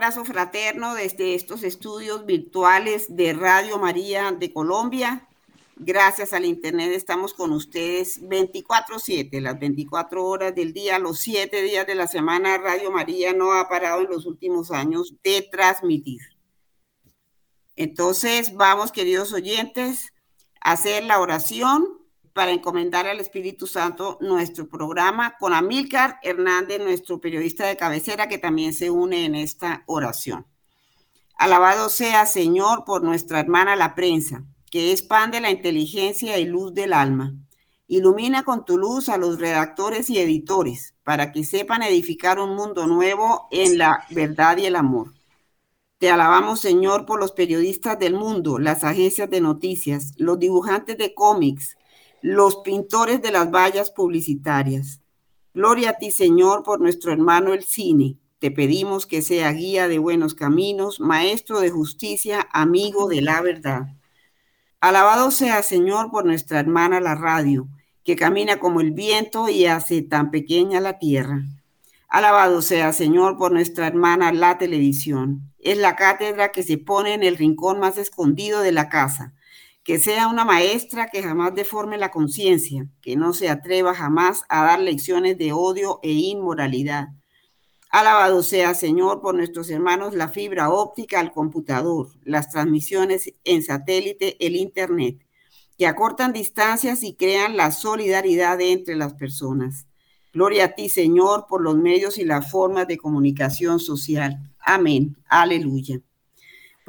abrazo fraterno desde estos estudios virtuales de Radio María de Colombia. Gracias al Internet estamos con ustedes 24/7, las 24 horas del día, los 7 días de la semana. Radio María no ha parado en los últimos años de transmitir. Entonces, vamos, queridos oyentes, a hacer la oración para encomendar al Espíritu Santo nuestro programa con Amílcar Hernández, nuestro periodista de cabecera, que también se une en esta oración. Alabado sea, Señor, por nuestra hermana la prensa, que es pan de la inteligencia y luz del alma. Ilumina con tu luz a los redactores y editores, para que sepan edificar un mundo nuevo en la verdad y el amor. Te alabamos, Señor, por los periodistas del mundo, las agencias de noticias, los dibujantes de cómics, los pintores de las vallas publicitarias. Gloria a ti, Señor, por nuestro hermano el cine. Te pedimos que sea guía de buenos caminos, maestro de justicia, amigo de la verdad. Alabado sea, Señor, por nuestra hermana la radio, que camina como el viento y hace tan pequeña la tierra. Alabado sea, Señor, por nuestra hermana la televisión. Es la cátedra que se pone en el rincón más escondido de la casa que sea una maestra que jamás deforme la conciencia, que no se atreva jamás a dar lecciones de odio e inmoralidad. Alabado sea, Señor, por nuestros hermanos la fibra óptica al computador, las transmisiones en satélite, el Internet, que acortan distancias y crean la solidaridad entre las personas. Gloria a ti, Señor, por los medios y las formas de comunicación social. Amén. Aleluya.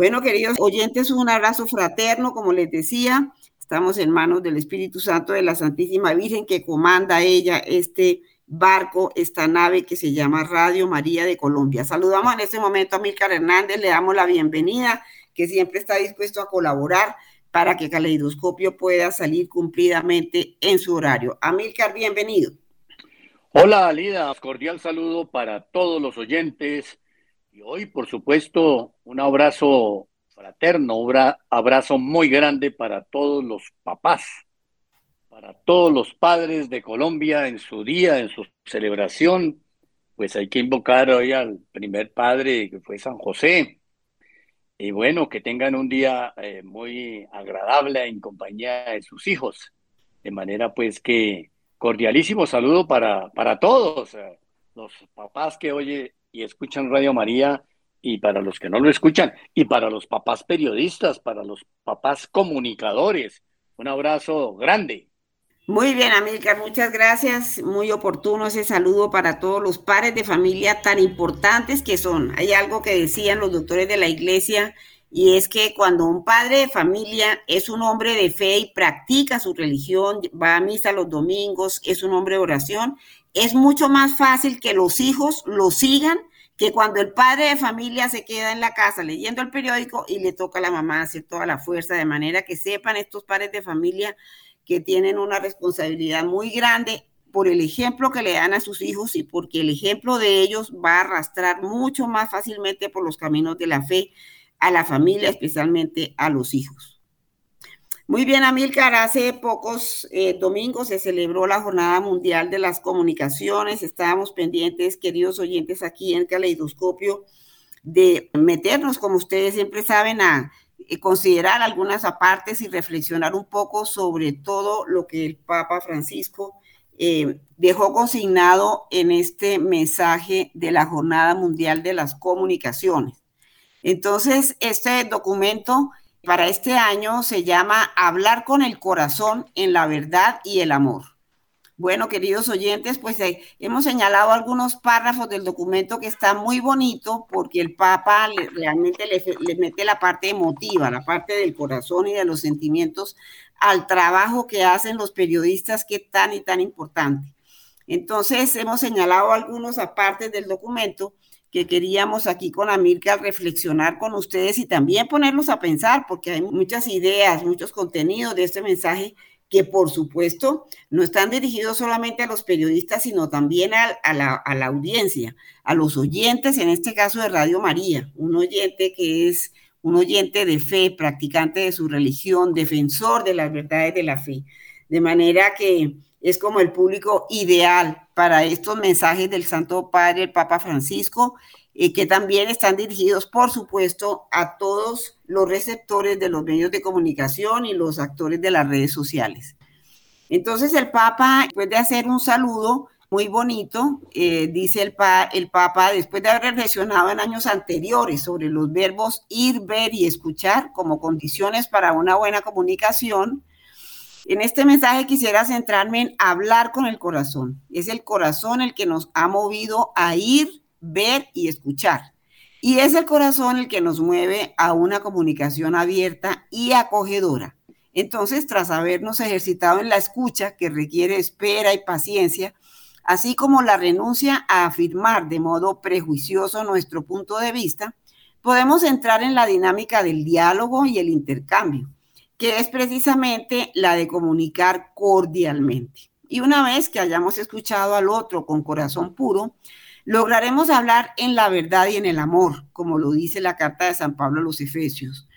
Bueno, queridos oyentes, un abrazo fraterno, como les decía, estamos en manos del Espíritu Santo de la Santísima Virgen que comanda ella este barco, esta nave que se llama Radio María de Colombia. Saludamos en este momento a Milcar Hernández, le damos la bienvenida, que siempre está dispuesto a colaborar para que Caleidoscopio pueda salir cumplidamente en su horario. Amílcar, bienvenido. Hola, Alida, cordial saludo para todos los oyentes y hoy, por supuesto, un abrazo fraterno, un abrazo muy grande para todos los papás, para todos los padres de Colombia en su día, en su celebración. Pues hay que invocar hoy al primer padre que fue San José. Y bueno, que tengan un día eh, muy agradable en compañía de sus hijos. De manera pues que cordialísimo saludo para, para todos, eh, los papás que hoy y escuchan Radio María y para los que no lo escuchan y para los papás periodistas, para los papás comunicadores. Un abrazo grande. Muy bien, Amílcar, muchas gracias. Muy oportuno ese saludo para todos los padres de familia tan importantes que son. Hay algo que decían los doctores de la iglesia y es que cuando un padre de familia es un hombre de fe y practica su religión, va a misa los domingos, es un hombre de oración, es mucho más fácil que los hijos lo sigan que cuando el padre de familia se queda en la casa leyendo el periódico y le toca a la mamá hacer toda la fuerza, de manera que sepan estos padres de familia que tienen una responsabilidad muy grande por el ejemplo que le dan a sus hijos y porque el ejemplo de ellos va a arrastrar mucho más fácilmente por los caminos de la fe a la familia, especialmente a los hijos. Muy bien, Amílcar, hace pocos eh, domingos se celebró la Jornada Mundial de las Comunicaciones. Estábamos pendientes, queridos oyentes, aquí en Caleidoscopio, de meternos, como ustedes siempre saben, a eh, considerar algunas apartes y reflexionar un poco sobre todo lo que el Papa Francisco eh, dejó consignado en este mensaje de la Jornada Mundial de las Comunicaciones. Entonces, este documento para este año se llama Hablar con el corazón en la verdad y el amor. Bueno, queridos oyentes, pues eh, hemos señalado algunos párrafos del documento que está muy bonito porque el Papa realmente le, mete la parte emotiva, la parte del corazón y de los sentimientos al trabajo que hacen los periodistas que tan y tan importante. Entonces, hemos señalado algunos apartes del documento que queríamos aquí con Amilcar reflexionar con ustedes y también ponerlos a pensar, porque hay muchas ideas, muchos contenidos de este mensaje que por supuesto no están dirigidos solamente a los periodistas, sino también a, la, a, la, audiencia, a los oyentes, en este caso de Radio María, un oyente que es un oyente de fe, practicante de su religión, defensor de las verdades de la fe. De manera que es como el público ideal para estos mensajes del Santo Padre, el Papa Francisco, y que también están dirigidos, por supuesto, a todos los receptores de los medios de comunicación y los actores de las redes sociales. Entonces el Papa, después de hacer un saludo muy bonito, eh, dice el, el Papa, después de haber reflexionado en años anteriores sobre los verbos ir, ver y escuchar como condiciones para una buena comunicación, en este mensaje quisiera centrarme en hablar con el corazón. Es el corazón el que nos ha movido a ir, ver y escuchar. Y es el corazón el que nos mueve a una comunicación abierta y acogedora. Entonces, tras habernos ejercitado en la escucha, que requiere espera y paciencia, así como la renuncia a afirmar de modo prejuicioso nuestro punto de vista, podemos entrar en la dinámica del diálogo y el intercambio, que es precisamente la de comunicar cordialmente. Y una vez que hayamos escuchado al otro con corazón puro, lograremos hablar en la verdad y en el amor, como lo dice la carta de San Pablo a los Efesios.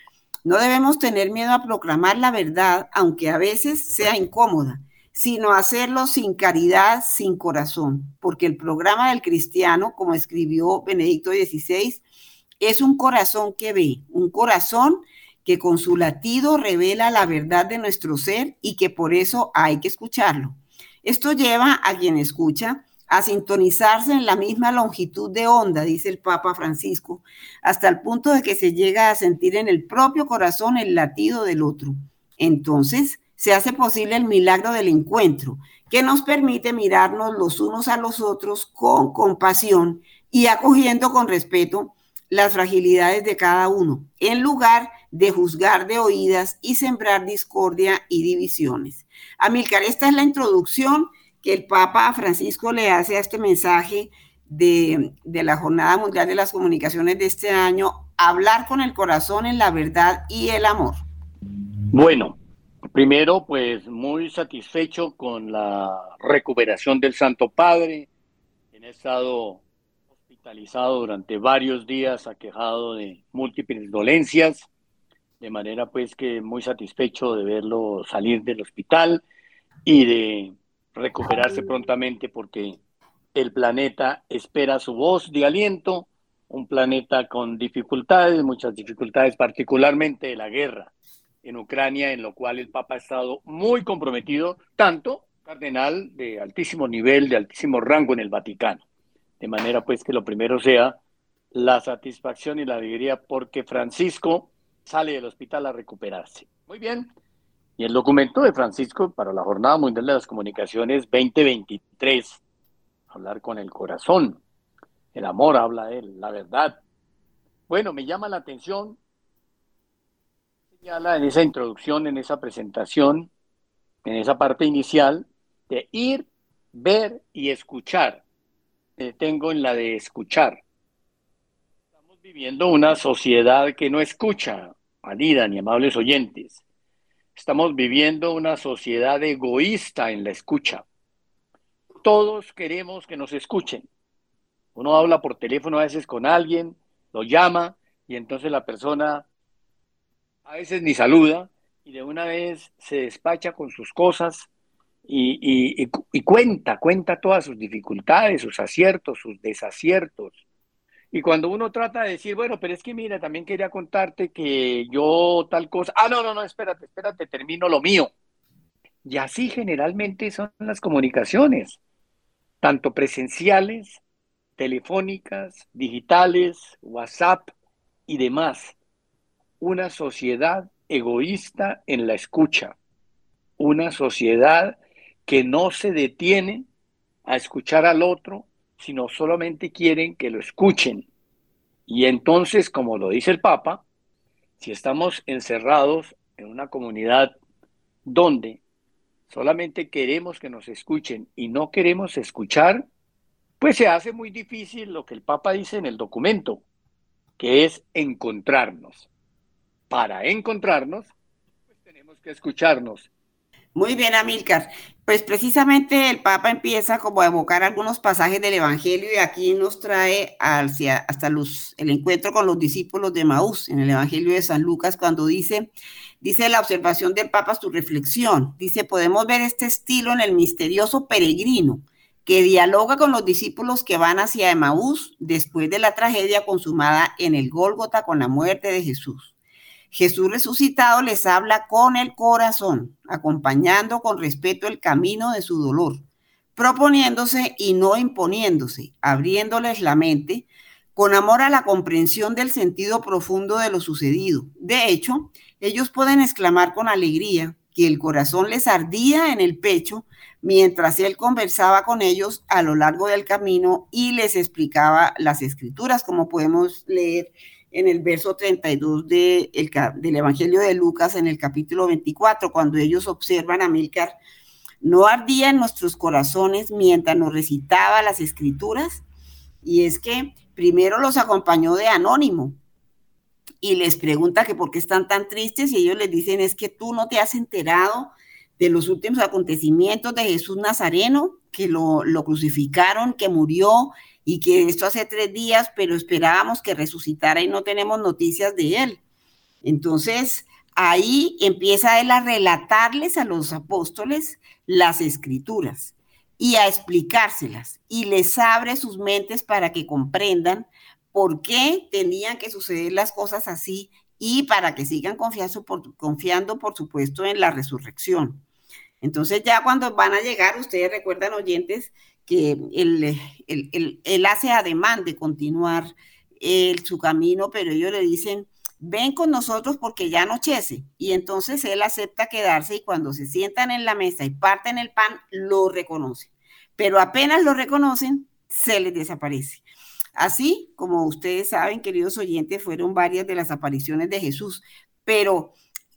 No debemos tener miedo a proclamar la verdad, aunque a veces sea incómoda, sino hacerlo sin caridad, sin corazón, porque el programa del cristiano, como escribió Benedicto XVI, es un corazón que ve, un corazón que con su latido revela la verdad de nuestro ser y que por eso hay que escucharlo. Esto lleva a quien escucha a sintonizarse en la misma longitud de onda, dice el Papa Francisco, hasta el punto de que se llega a sentir en el propio corazón el latido del otro. Entonces se hace posible el milagro del encuentro, que nos permite mirarnos los unos a los otros con compasión y acogiendo con respeto las fragilidades de cada uno, en lugar de juzgar de oídas y sembrar discordia y divisiones. Amilcar, esta es la introducción que el Papa Francisco le hace a este mensaje de, la Jornada Mundial de las Comunicaciones de este año, hablar con el corazón en la verdad y el amor. Bueno, primero pues muy satisfecho con la recuperación del Santo Padre. En estado hospitalizado durante varios días, aquejado de múltiples dolencias, de manera pues que muy satisfecho de verlo salir del hospital y de recuperarse prontamente porque el planeta espera su voz de aliento, un planeta con dificultades, muchas dificultades, particularmente de la guerra en Ucrania, en lo cual el Papa ha estado muy comprometido, tanto cardenal de altísimo nivel, de altísimo rango en el Vaticano. De manera pues que lo primero sea la satisfacción y la alegría porque Francisco sale del hospital a recuperarse. Muy bien, y el documento de Francisco para la Jornada Mundial de las Comunicaciones 2023, hablar con el corazón, el amor habla de él, la verdad. Bueno, me llama la atención, señala en esa introducción, en esa presentación, en esa parte inicial, de ir, ver y escuchar. tengo en la de escuchar. Viviendo una sociedad que no escucha, Anida ni amables oyentes Estamos viviendo una sociedad egoísta en la escucha. Todos queremos que nos escuchen. Uno habla por teléfono a veces con alguien, lo llama y entonces la persona a veces ni saluda y de una vez se despacha con sus cosas y cuenta, cuenta todas sus dificultades, sus aciertos, sus desaciertos y cuando uno trata de decir, bueno, pero es que mira, también quería contarte que yo tal cosa, ah, no, no, no, espérate, espérate, termino lo mío. Y así generalmente son las comunicaciones, tanto presenciales, telefónicas, digitales, WhatsApp y demás. Una sociedad egoísta en la escucha, una sociedad que no se detiene a escuchar al otro, sino solamente quieren que lo escuchen. Y entonces, como lo dice el Papa, si estamos encerrados en una comunidad donde solamente queremos que nos escuchen y no queremos escuchar, pues se hace muy difícil lo que el Papa dice en el documento, que es encontrarnos. Para encontrarnos, pues tenemos que escucharnos. Muy bien, Amílcar. Pues precisamente el Papa empieza como a evocar algunos pasajes del Evangelio y aquí nos trae hacia, hasta los, el encuentro con los discípulos de Maús en el Evangelio de San Lucas cuando dice, dice la observación del Papa su reflexión, dice, podemos ver este estilo en el misterioso peregrino que dialoga con los discípulos que van hacia Emaús después de la tragedia consumada en el Gólgota con la muerte de Jesús. Jesús resucitado les habla con el corazón, acompañando con respeto el camino de su dolor, proponiéndose y no imponiéndose, abriéndoles la mente con amor a la comprensión del sentido profundo de lo sucedido. De hecho, ellos pueden exclamar con alegría que el corazón les ardía en el pecho mientras él conversaba con ellos a lo largo del camino y les explicaba las escrituras, como podemos leer en el verso 32 de del Evangelio de Lucas, en el capítulo 24, cuando ellos observan a Milcar, no ardía en nuestros corazones mientras nos recitaba las escrituras. Y es que primero los acompañó de anónimo y les pregunta que por qué están tan tristes y ellos les dicen es que tú no te has enterado de los últimos acontecimientos de Jesús Nazareno, que lo, lo crucificaron, que murió, y que esto hace tres días, pero esperábamos que resucitara y no tenemos noticias de él. Entonces, ahí empieza él a relatarles a los apóstoles las escrituras y a explicárselas y les abre sus mentes para que comprendan por qué tenían que suceder las cosas así y para que sigan confiando por, confiando, por supuesto, en la resurrección. Entonces ya cuando van a llegar, ustedes recuerdan oyentes que él, él, hace ademán de continuar su camino, pero ellos le dicen, ven con nosotros porque ya anochece. Y entonces él acepta quedarse y cuando se sientan en la mesa y parten el pan, lo reconocen. Pero apenas lo reconocen, se les desaparece. Así como ustedes saben, queridos oyentes, fueron varias de las apariciones de Jesús, pero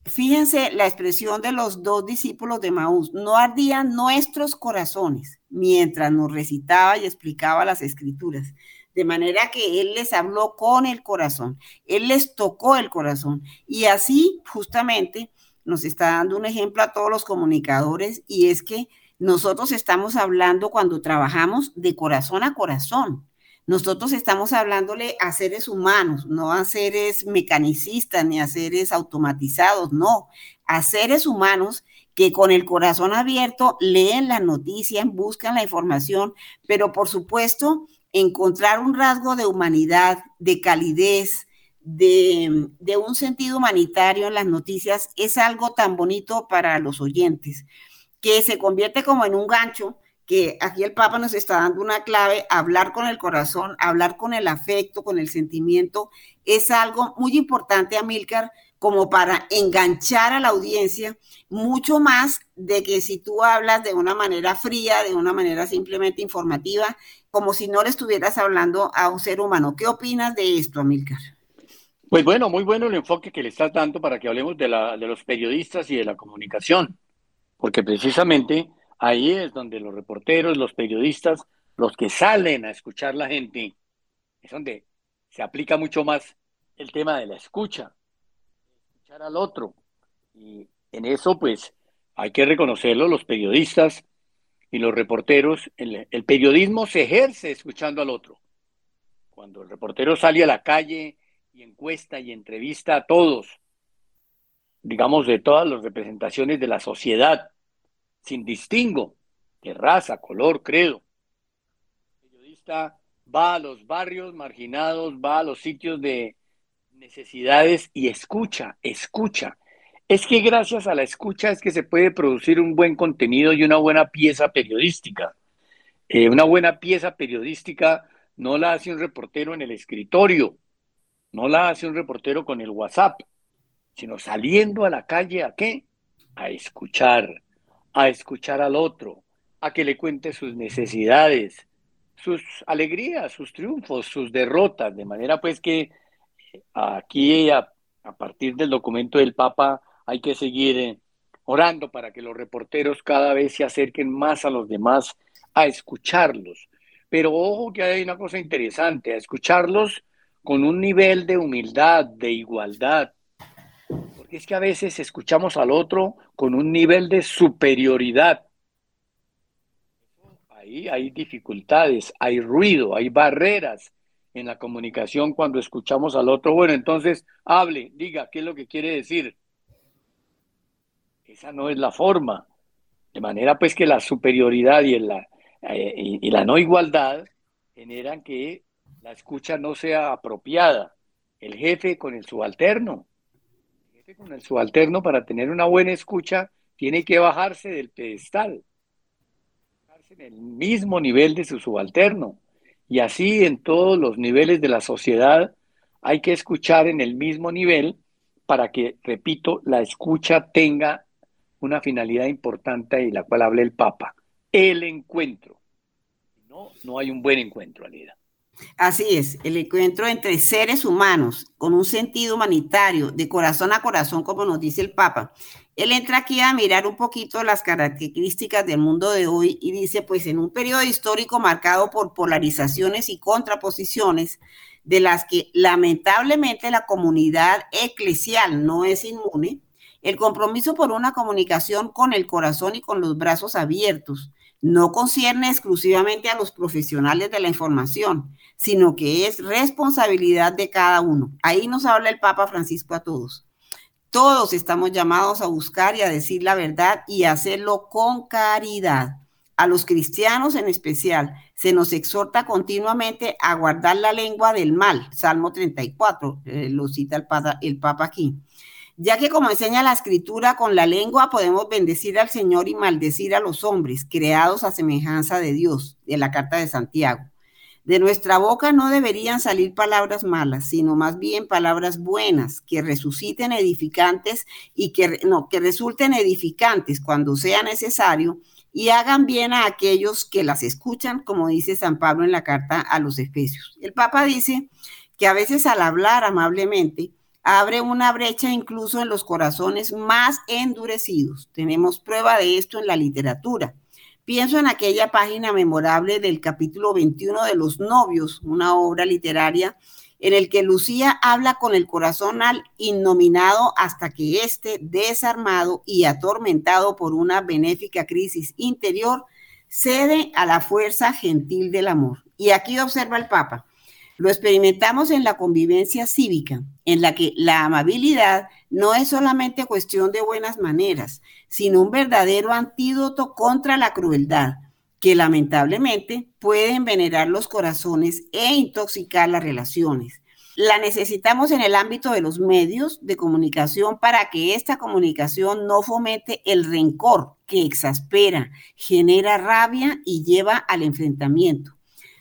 Fíjense la expresión de los dos discípulos de Maús. No ardían nuestros corazones mientras nos recitaba y explicaba las escrituras. De manera que Él les habló con el corazón. Él les tocó el corazón. Y así justamente nos está dando un ejemplo a todos los comunicadores y es que nosotros estamos hablando cuando trabajamos de corazón a corazón. Nosotros estamos hablándole a seres humanos, no a seres mecanicistas ni a seres automatizados, no, a seres humanos que con el corazón abierto leen las noticias, buscan la información, pero por supuesto encontrar un rasgo de humanidad, de calidez, de, de, un sentido humanitario en las noticias es algo tan bonito para los oyentes, que se convierte como en un gancho que aquí el Papa nos está dando una clave, hablar con el corazón, hablar con el afecto, con el sentimiento, es algo muy importante, Amílcar, como para enganchar a la audiencia, mucho más de que si tú hablas de una manera fría, de una manera simplemente informativa, como si no le estuvieras hablando a un ser humano. ¿Qué opinas de esto, Amílcar? Pues bueno, muy bueno el enfoque que le estás dando para que hablemos de, la, de los periodistas y de la comunicación, porque precisamente Ahí es donde los reporteros, los periodistas, los que salen a escuchar la gente, es donde se aplica mucho más el tema de la escucha, al otro. Y en eso, pues, hay que reconocerlo, los periodistas y los reporteros, el, el periodismo se ejerce escuchando al otro. Cuando el reportero sale a la calle y encuesta y entrevista a todos, digamos, de todas las representaciones de la sociedad, sin distingo de raza, color, credo. El periodista va a los barrios marginados, va a los sitios de necesidades y escucha, escucha. Es que gracias a la escucha es que se puede producir un buen contenido y una buena pieza periodística. Eh, una buena pieza periodística no la hace un reportero en el escritorio, no la hace un reportero con el WhatsApp, sino saliendo a la calle a qué? A escuchar, a escuchar al otro, a que le cuente sus necesidades, sus alegrías, sus triunfos, sus derrotas, de manera pues que aquí a, partir del documento del Papa hay que seguir eh, orando para que los reporteros cada vez se acerquen más a los demás, a escucharlos. Pero ojo que hay una cosa interesante, a escucharlos con un nivel de humildad, de igualdad, Porque es que a veces escuchamos al otro con un nivel de superioridad. Ahí hay dificultades, hay ruido, hay barreras en la comunicación cuando escuchamos al otro. Bueno, entonces hable, diga qué es lo que quiere decir. Esa no es la forma. De manera pues que la superioridad y, la, eh, y la no igualdad generan que la escucha no sea apropiada. El jefe con el subalterno. El jefe con el subalterno para tener una buena escucha tiene que bajarse del pedestal, bajarse en el mismo nivel de su subalterno. Y así en todos los niveles de la sociedad hay que escuchar en el mismo nivel para que, repito, la escucha tenga una finalidad importante y la cual habla el Papa, el encuentro. No, no hay un buen encuentro, Alida. Así es, el encuentro entre seres humanos con un sentido humanitario, de corazón a corazón, como nos dice el Papa. Él entra aquí a mirar un poquito las características del mundo de hoy y dice, pues en un periodo histórico marcado por polarizaciones y contraposiciones, de las que lamentablemente la comunidad eclesial no es inmune, el compromiso por una comunicación con el corazón y con los brazos abiertos no concierne exclusivamente a los profesionales de la información, sino que es responsabilidad de cada uno. Ahí nos habla el Papa Francisco a todos. Todos estamos llamados a buscar y a decir la verdad y hacerlo con caridad. A los cristianos en especial se nos exhorta continuamente a guardar la lengua del mal. Salmo 34, eh, lo cita el Papa, el Papa aquí ya que como enseña la escritura, con la lengua podemos bendecir al Señor y maldecir a los hombres, creados a semejanza de Dios, de la carta de Santiago. De nuestra boca no deberían salir palabras malas, sino más bien palabras buenas, que resuciten edificantes y que, no, que resulten edificantes cuando sea necesario y hagan bien a aquellos que las escuchan, como dice San Pablo en la carta a los Efesios. El Papa dice que a veces al hablar amablemente, abre una brecha incluso en los corazones más endurecidos. Tenemos prueba de esto en la literatura. Pienso en aquella página memorable del capítulo 21 de Los novios, una obra literaria en el que Lucía habla con el corazón al innominado hasta que éste, desarmado y atormentado por una benéfica crisis interior, cede a la fuerza gentil del amor. Y aquí observa el Papa. Lo experimentamos en la convivencia cívica, en la que la amabilidad no es solamente cuestión de buenas maneras, sino un verdadero antídoto contra la crueldad, que lamentablemente puede envenenar los corazones e intoxicar las relaciones. La necesitamos en el ámbito de los medios de comunicación para que esta comunicación no fomente el rencor que exaspera, genera rabia y lleva al enfrentamiento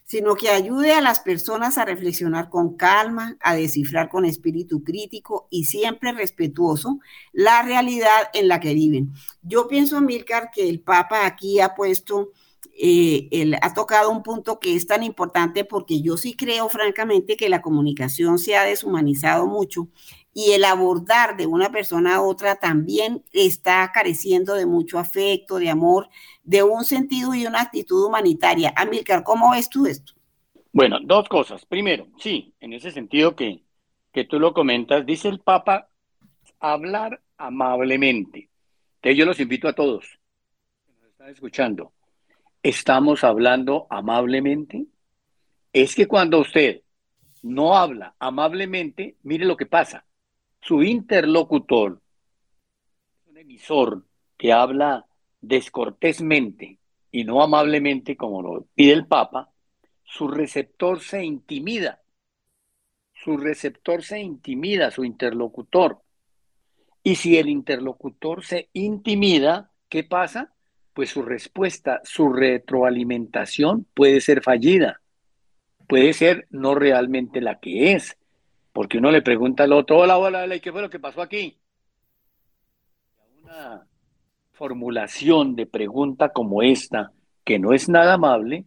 sino que ayude a las personas a reflexionar con calma, a descifrar con espíritu crítico y siempre respetuoso la realidad en la que viven. Yo pienso, Milcar, que el Papa aquí ha puesto, eh, ha tocado un punto que es tan importante porque yo sí creo, francamente, que la comunicación se ha deshumanizado mucho y el abordar de una persona a otra también está careciendo de mucho afecto, de amor, de un sentido y una actitud humanitaria. Amilcar, ¿cómo ves tú esto? Bueno, dos cosas. Primero, sí, en ese sentido que, que tú lo comentas, dice el Papa, hablar amablemente. Entonces yo los invito a todos que nos están escuchando. ¿Estamos hablando amablemente? Es que cuando usted no habla amablemente, mire lo que pasa su interlocutor, un emisor que habla descortésmente y no amablemente como lo pide el Papa, su receptor se intimida, su receptor se intimida, su interlocutor. Y si el interlocutor se intimida, ¿qué pasa? Pues su respuesta, su retroalimentación puede ser fallida, puede ser no realmente la que es. Porque uno le pregunta al otro, hola, hola, ¿y qué fue lo que pasó aquí? Una formulación de pregunta como esta, que no es nada amable,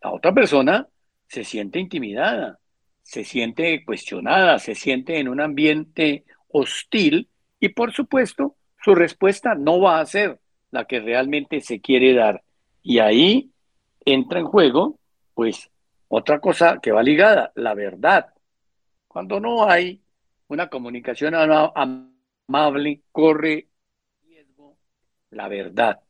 la otra persona se siente intimidada, se siente cuestionada, se siente en un ambiente hostil y por supuesto su respuesta no va a ser la que realmente se quiere dar. Y ahí entra en juego, pues, otra cosa que va ligada, la verdad. Cuando no hay una comunicación amable corre riesgo la verdad.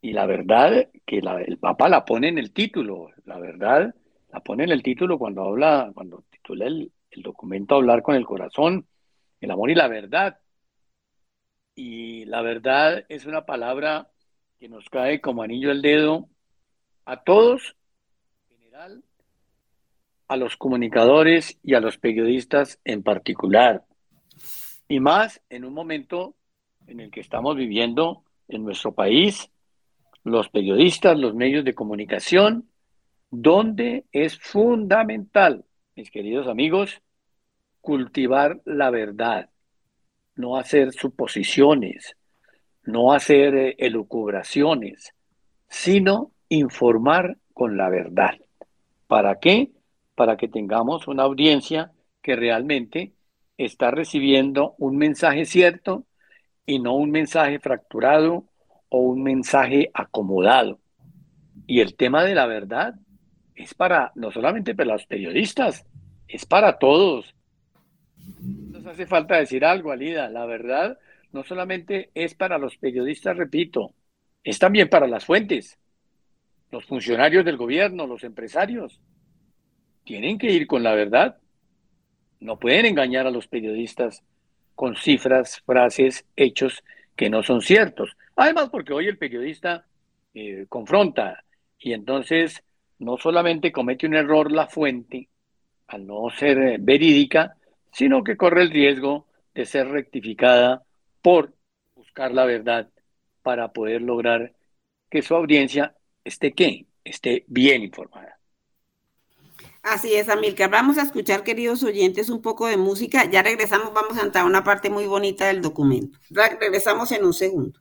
Y la verdad que el Papa la pone en el título, la verdad la pone en el título cuando habla, cuando titula el, el documento Hablar con el corazón, el amor y la verdad. Y la verdad es una palabra que nos cae como anillo al dedo a todos, en general, a los comunicadores y a los periodistas en particular. Y más en un momento en el que estamos viviendo en nuestro país, los periodistas, los medios de comunicación, donde es fundamental, mis queridos amigos, cultivar la verdad, no hacer suposiciones, no hacer eh, elucubraciones, sino informar con la verdad. ¿Para qué? Para que tengamos una audiencia que realmente está recibiendo un mensaje cierto y no un mensaje fracturado o un mensaje acomodado. Y el tema de la verdad es para, no solamente para los periodistas, es para todos. Nos hace falta decir algo, Alida. La verdad no solamente es para los periodistas, repito, es también para las fuentes, los funcionarios del gobierno, los empresarios. Tienen que ir con la verdad. No pueden engañar a los periodistas con cifras, frases, hechos que no son ciertos. Además, porque hoy el periodista eh, confronta y entonces no solamente comete un error la fuente al no ser eh, verídica, sino que corre el riesgo de ser rectificada por buscar la verdad para poder lograr que su audiencia esté qué, esté bien informada. Así es, Amilcar. Vamos a escuchar, queridos oyentes, un poco de música. Ya regresamos, vamos a entrar a una parte muy bonita del documento. Regresamos en un segundo.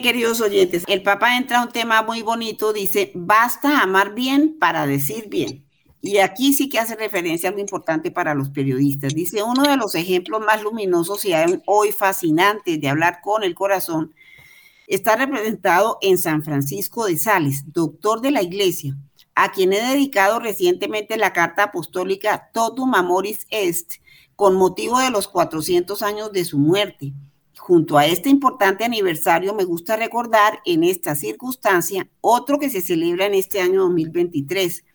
Queridos oyentes, el Papa entra a un tema muy bonito, dice, basta amar bien para decir bien. Y aquí sí que hace referencia a algo importante para los periodistas. Dice, uno de los ejemplos más luminosos y hoy fascinantes de hablar con el corazón está representado en San Francisco de Sales, doctor de la iglesia, a quien he dedicado recientemente la carta apostólica Totum Amoris Est, con motivo de los 400 años de su muerte Junto a este importante aniversario, me gusta recordar en esta circunstancia otro que se celebra en este año 2023,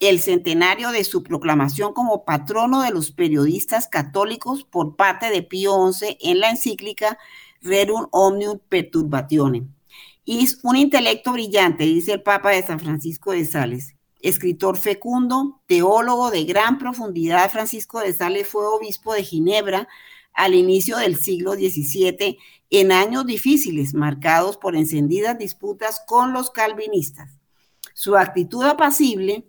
el centenario de su proclamación como patrono de los periodistas católicos por parte de Pío XI en la encíclica Rerum Omnium Perturbatione. Es un intelecto brillante, dice el Papa de San Francisco de Sales. Escritor fecundo, teólogo de gran profundidad, Francisco de Sales fue obispo de Ginebra al inicio del siglo XVII en años difíciles marcados por encendidas disputas con los calvinistas. Su actitud apacible,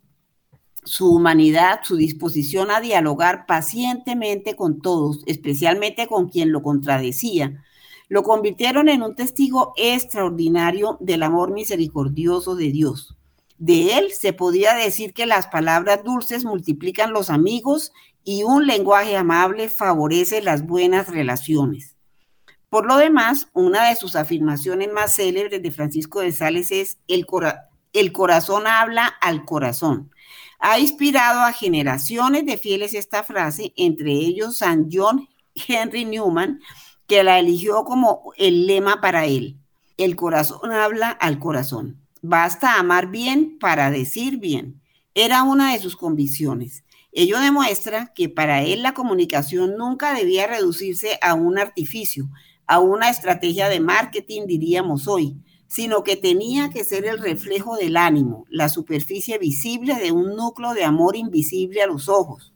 su humanidad, su disposición a dialogar pacientemente con todos, especialmente con quien lo contradecía, lo convirtieron en un testigo extraordinario del amor misericordioso de Dios. De él se podía decir que las palabras dulces multiplican los amigos y un lenguaje amable favorece las buenas relaciones. Por lo demás, una de sus afirmaciones más célebres de Francisco de Sales es el, el corazón habla al corazón. Ha inspirado a generaciones de fieles esta frase, entre ellos San John Henry Newman, que la eligió como el lema para él. El corazón habla al corazón. Basta amar bien para decir bien. Era una de sus convicciones. Ello demuestra que para él la comunicación nunca debía reducirse a un artificio, a una estrategia de marketing, diríamos hoy, sino que tenía que ser el reflejo del ánimo, la superficie visible de un núcleo de amor invisible a los ojos.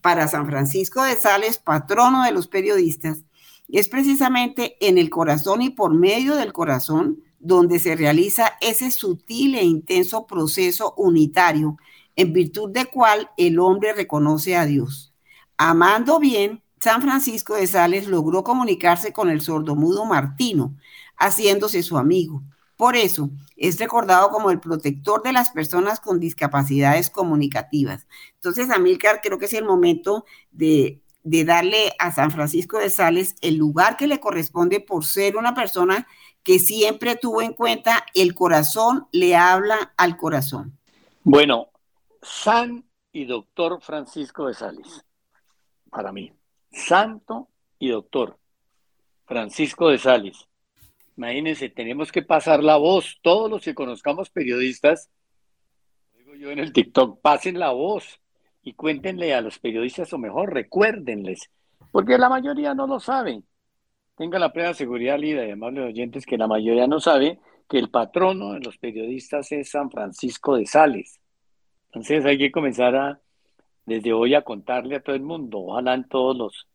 Para San Francisco de Sales, patrono de los periodistas, es precisamente en el corazón y por medio del corazón donde se realiza ese sutil e intenso proceso unitario, en virtud de cual el hombre reconoce a Dios. Amando bien, San Francisco de Sales logró comunicarse con el sordomudo Martino, haciéndose su amigo. Por eso es recordado como el protector de las personas con discapacidades comunicativas. Entonces, Amílcar, creo que es el momento de, de darle a San Francisco de Sales el lugar que le corresponde por ser una persona que siempre tuvo en cuenta el corazón le habla al corazón. Bueno, San y doctor Francisco de Sales, para mí santo y doctor, Francisco de Sales. Imagínense, tenemos que pasar la voz, todos los que conozcamos periodistas, digo yo en el TikTok, pasen la voz y cuéntenle a los periodistas, o mejor, recuérdenles, porque la mayoría no lo saben. Tenga la plena seguridad, Lida, y amables oyentes, que la mayoría no sabe que el patrono de los periodistas es San Francisco de Sales. Entonces hay que comenzar a desde hoy a contarle a todo el mundo. Ojalá en todos los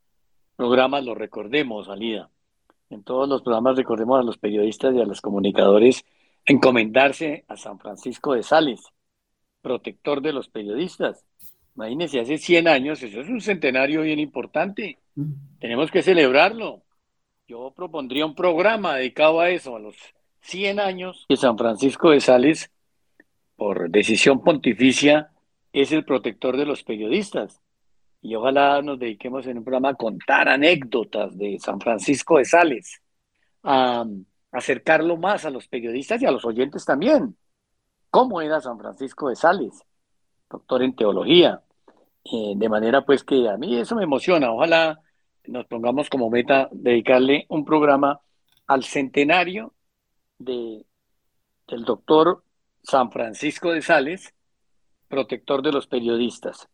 programas lo recordemos, Alida. En todos los programas recordemos a los periodistas y a los comunicadores encomendarse a San Francisco de Sales, protector de los periodistas. Imagínense, hace 100 años, eso es un centenario bien importante. Tenemos que celebrarlo. Yo propondría un programa dedicado a eso, a los 100 años que San Francisco de Sales, por decisión pontificia, es el protector de los periodistas. Y ojalá nos dediquemos en un programa a contar anécdotas de San Francisco de Sales, a, acercarlo más a los periodistas y a los oyentes también. ¿Cómo era San Francisco de Sales? Doctor en teología. Eh, de manera pues que a mí eso me emociona. Ojalá nos pongamos como meta dedicarle un programa al centenario de, del doctor San Francisco de Sales, protector de los periodistas.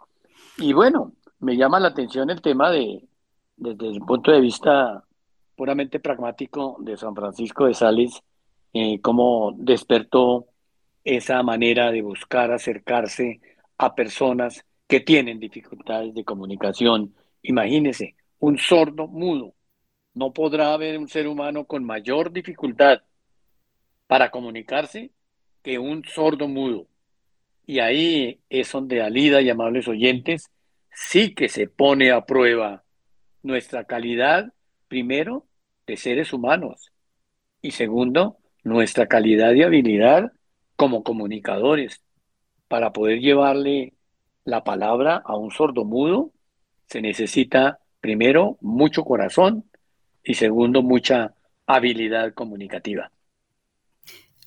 Y bueno, me llama la atención el tema de, desde el punto de vista puramente pragmático de San Francisco de Sales, eh, cómo despertó esa manera de buscar acercarse a personas que tienen dificultades de comunicación. Imagínese, un sordo mudo. No podrá haber un ser humano con mayor dificultad para comunicarse que un sordo mudo. Y ahí es donde Alida y amables oyentes sí que se pone a prueba nuestra calidad, primero, de seres humanos y segundo, nuestra calidad y habilidad como comunicadores. Para poder llevarle la palabra a un sordo mudo, se necesita primero mucho corazón y segundo mucha habilidad comunicativa.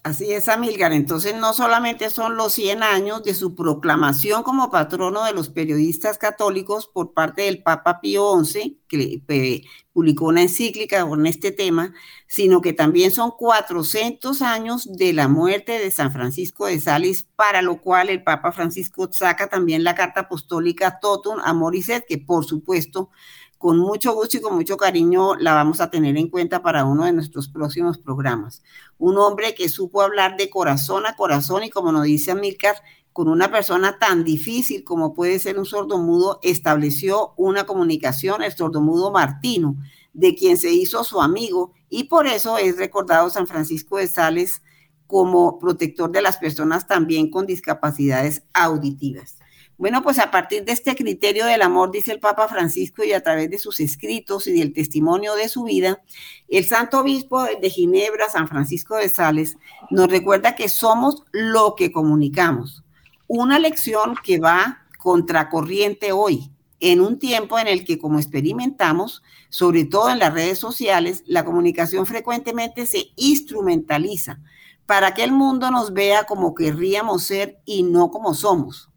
Así es, Amilgar. Entonces, no solamente son los 100 años de su proclamación como patrono de los periodistas católicos por parte del Papa Pío XI, que publicó una encíclica con este tema, sino que también son 400 años de la muerte de San Francisco de Sales, para lo cual el Papa Francisco saca también la carta apostólica Totum Amoris Et, que por supuesto con mucho gusto y con mucho cariño la vamos a tener en cuenta para uno de nuestros próximos programas. Un hombre que supo hablar de corazón a corazón y como nos dice Amílcar, con una persona tan difícil como puede ser un sordomudo, estableció una comunicación, el sordomudo Martino, de quien se hizo su amigo y por eso es recordado San Francisco de Sales como protector de las personas también con discapacidades auditivas. Bueno, pues a partir de este criterio del amor, dice el Papa Francisco, y a través de sus escritos y del testimonio de su vida, el Santo Obispo de Ginebra, San Francisco de Sales, nos recuerda que somos lo que comunicamos. Una lección que va contracorriente hoy, en un tiempo en el que, como experimentamos, sobre todo en las redes sociales, la comunicación frecuentemente se instrumentaliza para que el mundo nos vea como querríamos ser y no como somos.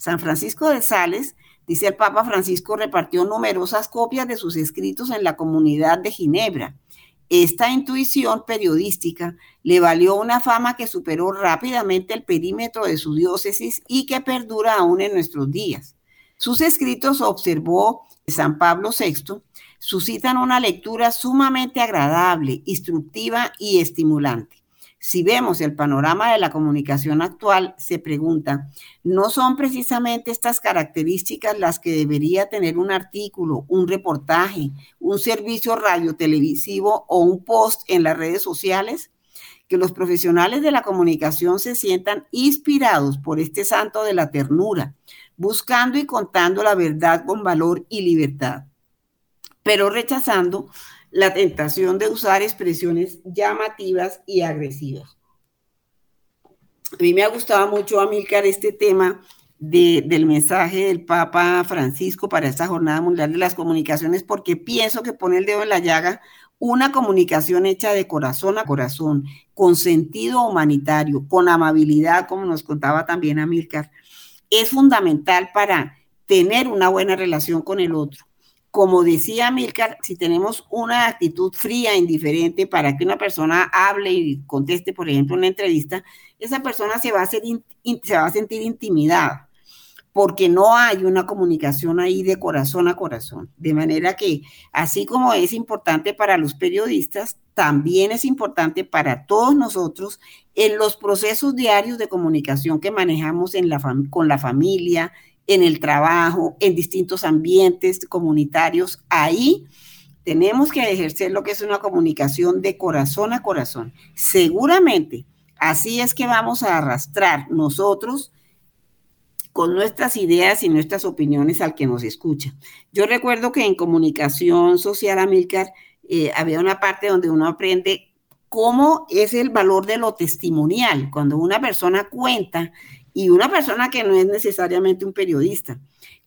San Francisco de Sales, dice el Papa Francisco, repartió numerosas copias de sus escritos en la comunidad de Ginebra. Esta intuición periodística le valió una fama que superó rápidamente el perímetro de su diócesis y que perdura aún en nuestros días. Sus escritos, observó San Pablo VI, suscitan una lectura sumamente agradable, instructiva y estimulante. Si vemos el panorama de la comunicación actual, se pregunta, ¿no son precisamente estas características las que debería tener un artículo, un reportaje, un servicio radio televisivo o un post en las redes sociales? Que los profesionales de la comunicación se sientan inspirados por este santo de la ternura, buscando y contando la verdad con valor y libertad, pero rechazando la tentación de usar expresiones llamativas y agresivas. A mí me ha gustado mucho, Amílcar, este tema del mensaje del Papa Francisco para esta Jornada Mundial de las Comunicaciones, porque pienso que pone el dedo en la llaga una comunicación hecha de corazón a corazón, con sentido humanitario, con amabilidad, como nos contaba también Amílcar, es fundamental para tener una buena relación con el otro como decía Milcar, si tenemos una actitud fría, indiferente, para que una persona hable y conteste, por ejemplo, una entrevista, esa persona se va a, se va a sentir intimidada, porque no hay una comunicación ahí de corazón a corazón. De manera que, así como es importante para los periodistas, también es importante para todos nosotros en los procesos diarios de comunicación que manejamos en la con la familia, en el trabajo, en distintos ambientes comunitarios. Ahí tenemos que ejercer lo que es una comunicación de corazón a corazón. Seguramente así es que vamos a arrastrar nosotros con nuestras ideas y nuestras opiniones al que nos escucha. Yo recuerdo que en comunicación social, Amilcar, eh, había una parte donde uno aprende cómo es el valor de lo testimonial. Cuando una persona cuenta y una persona que no es necesariamente un periodista.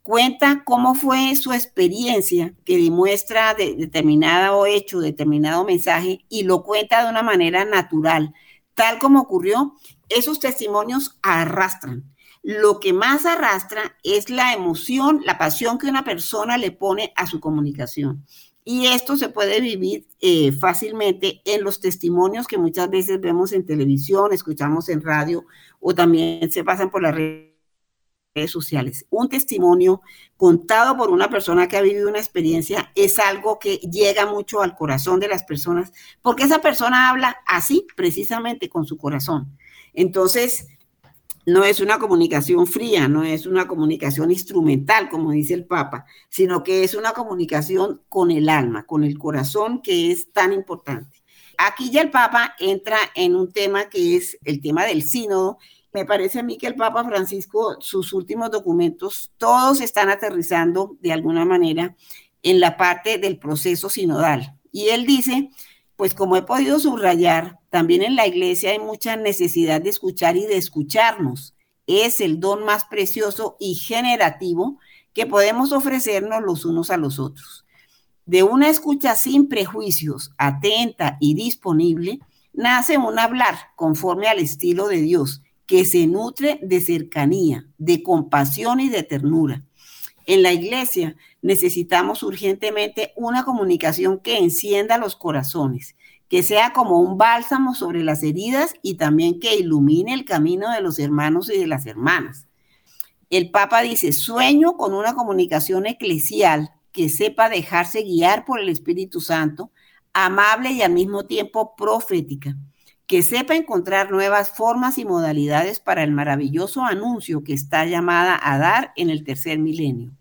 Cuenta cómo fue su experiencia que demuestra determinado hecho, determinado mensaje y lo cuenta de una manera natural, tal como ocurrió. Esos testimonios arrastran. Lo que más arrastra es la emoción, la pasión que una persona le pone a su comunicación. Y esto se puede vivir eh, fácilmente en los testimonios que muchas veces vemos en televisión, escuchamos en radio o también se pasan por las redes sociales. Un testimonio contado por una persona que ha vivido una experiencia es algo que llega mucho al corazón de las personas porque esa persona habla así precisamente con su corazón. Entonces, no es una comunicación fría, no es una comunicación instrumental, como dice el Papa, sino que es una comunicación con el alma, con el corazón, que es tan importante. Aquí ya el Papa entra en un tema que es el tema del sínodo. Me parece a mí que el Papa Francisco, sus últimos documentos, todos están aterrizando de alguna manera en la parte del proceso sinodal. Y él dice pues como he podido subrayar, también en la iglesia hay mucha necesidad de escuchar y de escucharnos. Es el don más precioso y generativo que podemos ofrecernos los unos a los otros. De una escucha sin prejuicios, atenta y disponible, nace un hablar conforme al estilo de Dios, que se nutre de cercanía, de compasión y de ternura. En la iglesia necesitamos urgentemente una comunicación que encienda los corazones, que sea como un bálsamo sobre las heridas y también que ilumine el camino de los hermanos y de las hermanas. El Papa dice, sueño con una comunicación eclesial que sepa dejarse guiar por el Espíritu Santo, amable y al mismo tiempo profética, que sepa encontrar nuevas formas y modalidades para el maravilloso anuncio que está llamada a dar en el tercer milenio.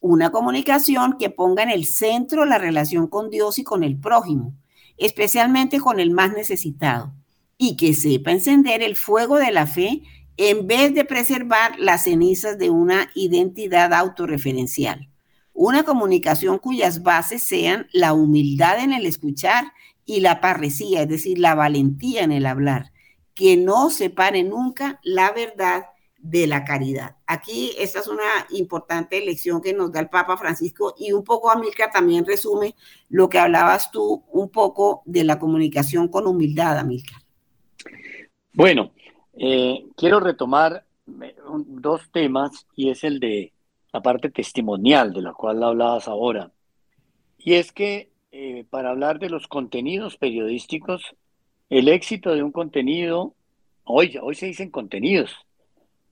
Una comunicación que ponga en el centro la relación con Dios y con el prójimo, especialmente con el más necesitado, y que sepa encender el fuego de la fe en vez de preservar las cenizas de una identidad autorreferencial. Una comunicación cuyas bases sean la humildad en el escuchar y la parresía, es decir, la valentía en el hablar, que no separe nunca la verdad de la caridad. Aquí esta es una importante lección que nos da el Papa Francisco y un poco Amilcar también resume lo que hablabas tú un poco de la comunicación con humildad, Amilcar. Bueno, eh, quiero retomar eh, dos temas y es el de la parte testimonial de la cual hablabas ahora. Y es que eh, para hablar de los contenidos periodísticos, el éxito de un contenido, hoy, hoy se dicen contenidos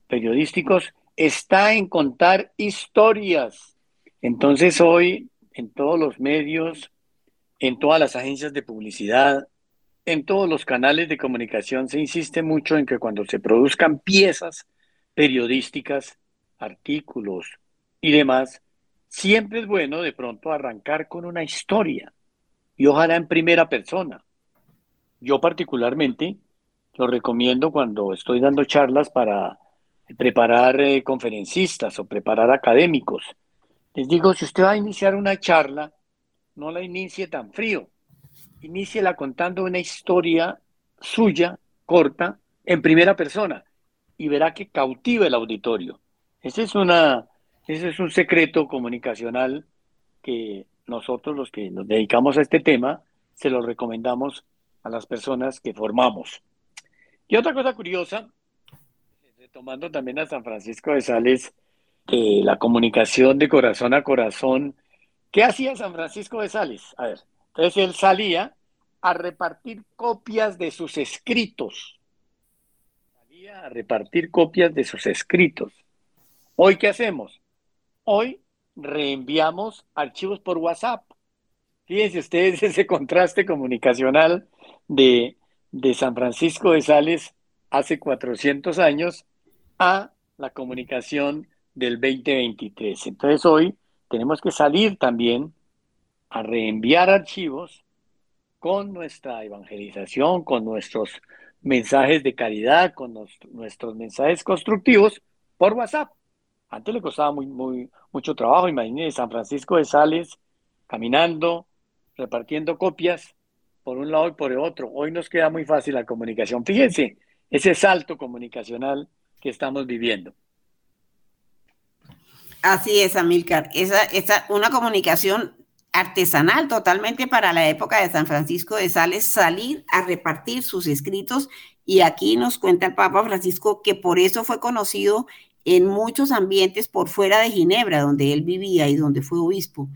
periodísticos, está en contar historias. Entonces hoy en todos los medios, en todas las agencias de publicidad, en todos los canales de comunicación se insiste mucho en que cuando se produzcan piezas periodísticas, artículos y demás, siempre es bueno de pronto arrancar con una historia y ojalá en primera persona. Yo particularmente lo recomiendo cuando estoy dando charlas para preparar eh, conferencistas o preparar académicos. Les digo, si usted va a iniciar una charla, no la inicie tan frío. Iníciela contando una historia suya, corta, en primera persona, y verá que cautiva el auditorio. Ese es una ese es un secreto comunicacional que nosotros los que nos dedicamos a este tema se lo recomendamos a las personas que formamos. Y otra cosa curiosa, retomando también a San Francisco de Sales, eh, la comunicación de corazón a corazón. ¿Qué hacía San Francisco de Sales? A ver, entonces él salía a repartir copias de sus escritos. Salía a repartir copias de sus escritos. Hoy, ¿qué hacemos? Hoy reenviamos archivos por WhatsApp. Fíjense ustedes ese contraste comunicacional de, de San Francisco de Sales hace 400 años a la comunicación del 2023. Entonces hoy tenemos que salir también a reenviar archivos con nuestra evangelización, con nuestros mensajes de caridad, con nuestros mensajes constructivos por WhatsApp. Antes le costaba muy, muy, mucho trabajo, imagínense San Francisco de Sales caminando, repartiendo copias por un lado y por el otro. Hoy nos queda muy fácil la comunicación. Fíjense, ese salto comunicacional que estamos viviendo. Así es, Amilcar. Esa, esa, una comunicación artesanal totalmente para la época de San Francisco de Sales, salir a repartir sus escritos. Y aquí nos cuenta el Papa Francisco que por eso fue conocido en muchos ambientes por fuera de Ginebra, donde él vivía y donde fue obispo.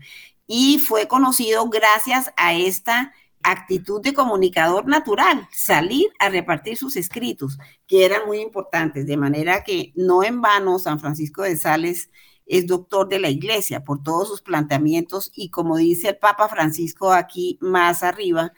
Y fue conocido gracias a esta actitud de comunicador natural, salir a repartir sus escritos, que eran muy importantes, de manera que no en vano San Francisco de Sales es doctor de la iglesia por todos sus planteamientos y como dice el Papa Francisco aquí más arriba,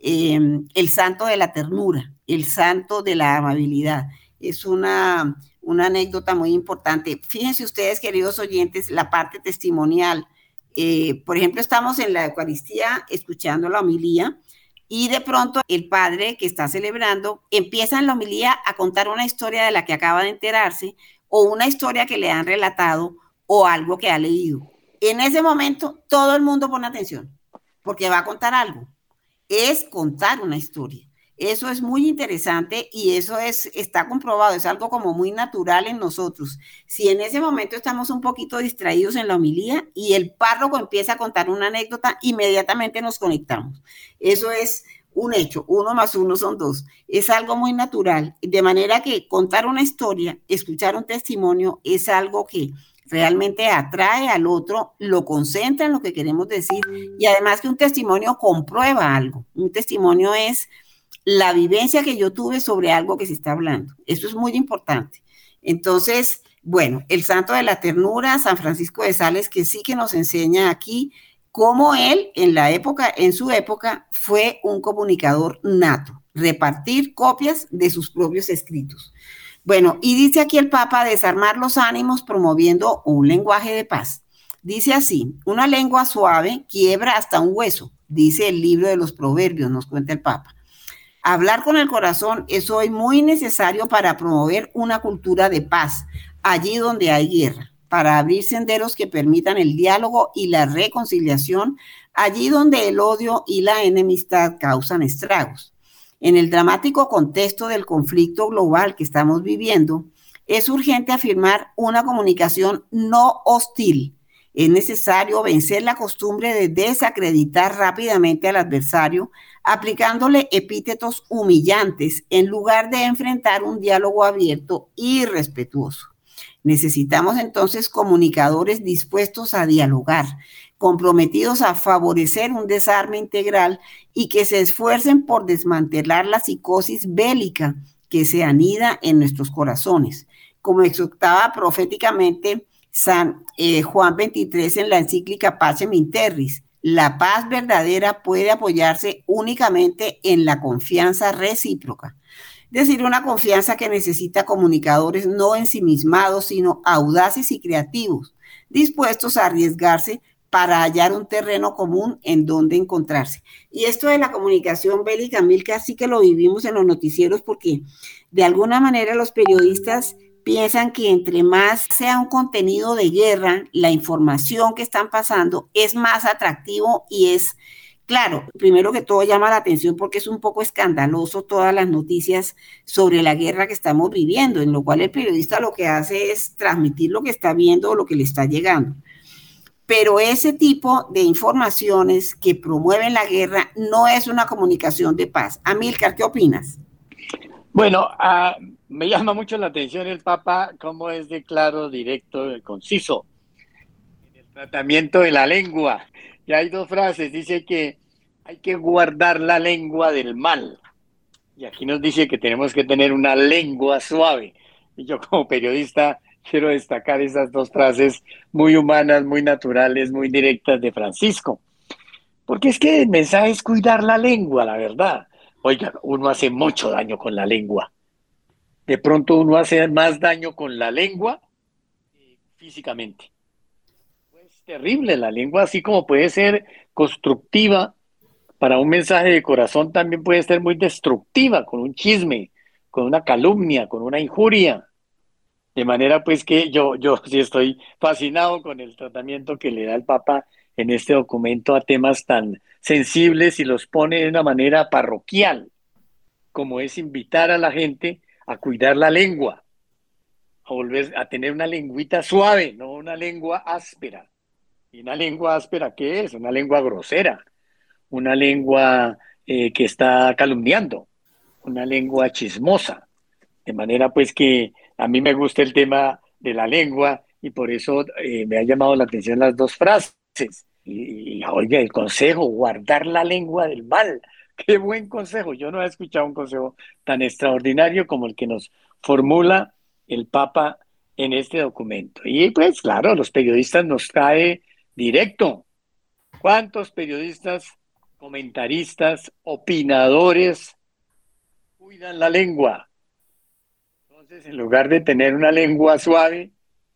em, el santo de la ternura, el santo de la amabilidad. Es una una anécdota muy importante. Fíjense ustedes, queridos oyentes, la parte testimonial. Eh, por ejemplo, estamos en la Eucaristía escuchando la homilía y de pronto el padre que está celebrando empieza en la homilía a contar una historia de la que acaba de enterarse o una historia que le han relatado o algo que ha leído. En ese momento todo el mundo pone atención porque va a contar algo. Es contar una historia. Eso es muy interesante y eso es, está comprobado, es algo como muy natural en nosotros. Si en ese momento estamos un poquito distraídos en la homilía y el párroco empieza a contar una anécdota, inmediatamente nos conectamos. Eso es un hecho, uno más uno son dos. Es algo muy natural, de manera que contar una historia, escuchar un testimonio es algo que realmente atrae al otro, lo concentra en lo que queremos decir y además que un testimonio comprueba algo. Un testimonio es la vivencia que yo tuve sobre algo que se está hablando. Eso es muy importante. Entonces, bueno, el santo de la ternura, San Francisco de Sales, que sí que nos enseña aquí cómo él en la época, en su época, fue un comunicador nato. repartir copias de sus propios escritos. Bueno, y dice aquí el Papa desarmar los ánimos promoviendo un lenguaje de paz. Dice así, una lengua suave quiebra hasta un hueso, dice el libro de los proverbios, nos cuenta el Papa. Hablar con el corazón es hoy muy necesario para promover una cultura de paz allí donde hay guerra, para abrir senderos que permitan el diálogo y la reconciliación allí donde el odio y la enemistad causan estragos. En el dramático contexto del conflicto global que estamos viviendo, es urgente afirmar una comunicación no hostil. Es necesario vencer la costumbre de desacreditar rápidamente al adversario, aplicándole epítetos humillantes en lugar de enfrentar un diálogo abierto y respetuoso. Necesitamos entonces comunicadores dispuestos a dialogar, comprometidos a favorecer un desarme integral y que se esfuercen por desmantelar la psicosis bélica que se anida en nuestros corazones, como exhortaba proféticamente San eh, Juan 23 en la encíclica Pacem Interris. La paz verdadera puede apoyarse únicamente en la confianza recíproca. Es decir, una confianza que necesita comunicadores no ensimismados, sino audaces y creativos, dispuestos a arriesgarse para hallar un terreno común en donde encontrarse. Y esto de la comunicación bélica, Milka, sí que lo vivimos en los noticieros porque de alguna manera los periodistas piensan que entre más sea un contenido de guerra, la información que están pasando es más atractivo y es, claro, primero que todo llama la atención porque es un poco escandaloso todas las noticias sobre la guerra que estamos viviendo, en lo cual el periodista lo que hace es transmitir lo que está viendo o lo que le está llegando pero ese tipo de informaciones que promueven la guerra no es una comunicación de paz. Amílcar, ¿qué opinas? Bueno, uh, me llama mucho la atención el Papa, cómo es de claro, directo conciso en el tratamiento de la lengua. Y hay dos frases, dice que hay que guardar la lengua del mal. Y aquí nos dice que tenemos que tener una lengua suave. Y yo como periodista quiero destacar esas dos frases muy humanas, muy naturales, muy directas de Francisco. Porque es que el mensaje es cuidar la lengua, la verdad. Oigan, uno hace mucho daño con la lengua. De pronto uno hace más daño con la lengua físicamente. Es terrible la lengua, así como puede ser constructiva para un mensaje de corazón, también puede ser muy destructiva, con un chisme, con una calumnia, con una injuria. De manera pues que yo, yo sí estoy fascinado con el tratamiento que le da el Papa en este documento a temas tan sensibles y los pone de una manera parroquial, como es invitar a la gente a cuidar la lengua, a volver a tener una lengüita suave, no una lengua áspera. ¿Y una lengua áspera qué es? Una lengua grosera, una lengua eh, que está calumniando, una lengua chismosa. De manera pues que a mí me gusta el tema de la lengua y por eso eh, me ha llamado la atención las dos frases. Y, oiga, el consejo, guardar la lengua del mal. Qué buen consejo. Yo no he escuchado un consejo tan extraordinario como el que nos formula el Papa en este documento. Y pues claro, los periodistas nos cae directo. ¿Cuántos periodistas, comentaristas, opinadores cuidan la lengua? en lugar de tener una lengua suave,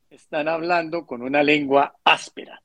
están hablando con una lengua áspera.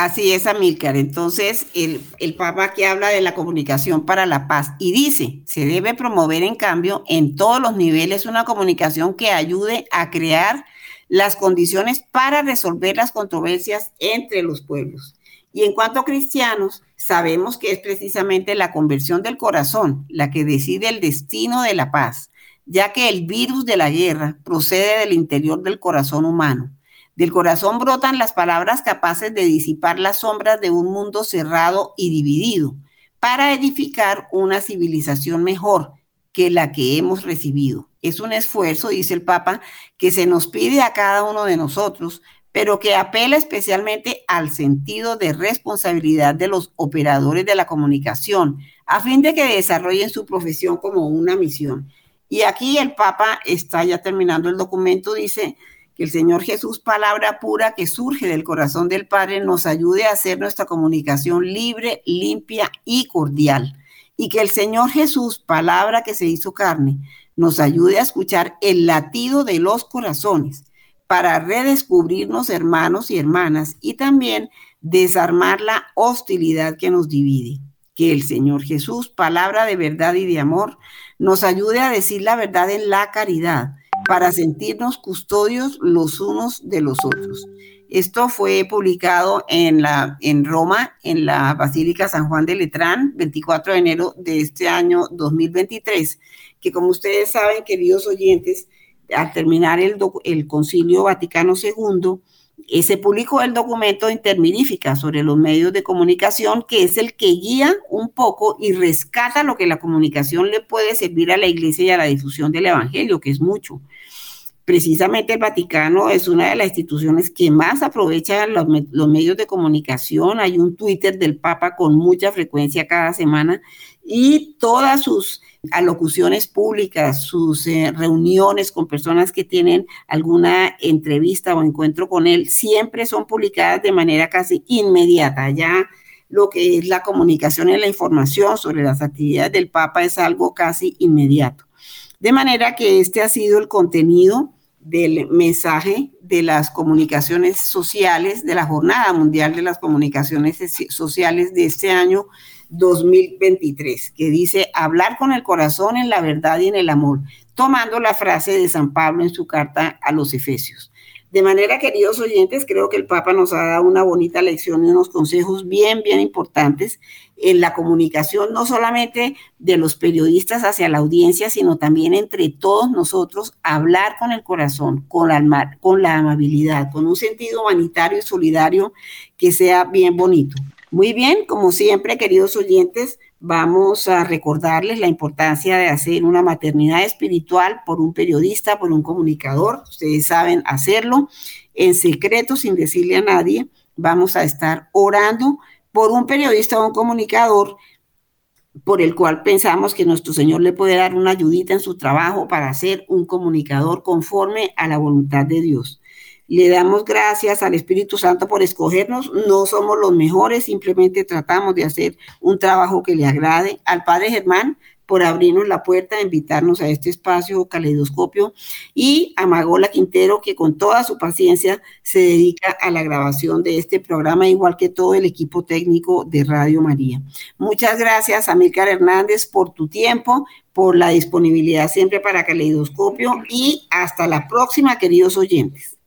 Así es, Amílcar. Entonces, el, el Papa aquí habla de la comunicación para la paz y dice, se debe promover, en cambio, en todos los niveles una comunicación que ayude a crear las condiciones para resolver las controversias entre los pueblos. Y en cuanto a cristianos, sabemos que es precisamente la conversión del corazón la que decide el destino de la paz ya que el virus de la guerra procede del interior del corazón humano. Del corazón brotan las palabras capaces de disipar las sombras de un mundo cerrado y dividido para edificar una civilización mejor que la que hemos recibido. Es un esfuerzo, dice el Papa, que se nos pide a cada uno de nosotros, pero que apela especialmente al sentido de responsabilidad de los operadores de la comunicación, a fin de que desarrollen su profesión como una misión. Y aquí el Papa está ya terminando el documento, dice que el Señor Jesús, palabra pura que surge del corazón del Padre, nos ayude a hacer nuestra comunicación libre, limpia y cordial. y que el Señor Jesús, palabra que se hizo carne, nos ayude a escuchar el latido de los corazones para redescubrirnos hermanos y hermanas y también desarmar la hostilidad que nos divide. Que el Señor Jesús, palabra de verdad y de amor, nos ayude a decir la verdad en la caridad para sentirnos custodios los unos de los otros. Esto fue publicado en, la, en Roma, en la Basílica San Juan de Letrán, 24 de enero de este año 2023, que como ustedes saben, queridos oyentes, al terminar el, el Concilio Vaticano II, eh, se publicó el documento Intermirífica sobre los medios de comunicación, que es el que guía un poco y rescata lo que la comunicación le puede servir a la iglesia y a la difusión del Evangelio, que es mucho precisamente el Vaticano es una de las instituciones que más aprovecha los, medios de comunicación. Hay un Twitter del Papa con mucha frecuencia cada semana y todas sus alocuciones públicas, sus eh, reuniones con personas que tienen alguna entrevista o encuentro con él, siempre son publicadas de manera casi inmediata. Ya lo que es la comunicación y la información sobre las actividades del Papa es algo casi inmediato. De manera que este ha sido el contenido del mensaje de las comunicaciones sociales, de la Jornada Mundial de las Comunicaciones Sociales de este año 2023, que dice hablar con el corazón en la verdad y en el amor, tomando la frase de San Pablo en su carta a los Efesios. De manera, queridos oyentes, creo que el Papa nos ha dado una bonita lección y unos consejos bien, bien importantes en la comunicación, no solamente de los periodistas hacia la audiencia, sino también entre todos nosotros, hablar con el corazón, con la, con la amabilidad, con un sentido humanitario y solidario que sea bien bonito. Muy bien, como siempre, queridos oyentes, vamos a recordarles la importancia de hacer una maternidad espiritual por un periodista, por un comunicador. Ustedes saben hacerlo en secreto, sin decirle a nadie. Vamos a estar orando por un periodista o un comunicador por el cual pensamos que nuestro Señor le puede dar una ayudita en su trabajo para ser un comunicador conforme a la voluntad de Dios. Le damos gracias al Espíritu Santo por escogernos. No somos los mejores, simplemente tratamos de hacer un trabajo que le agrade. Al Padre Germán por abrirnos la puerta, invitarnos a este espacio caleidoscopio y a Magola Quintero que con toda su paciencia se dedica a la grabación de este programa, igual que todo el equipo técnico de Radio María. Muchas gracias, Amílcar Hernández, por tu tiempo, por la disponibilidad siempre para caleidoscopio y hasta la próxima, queridos oyentes.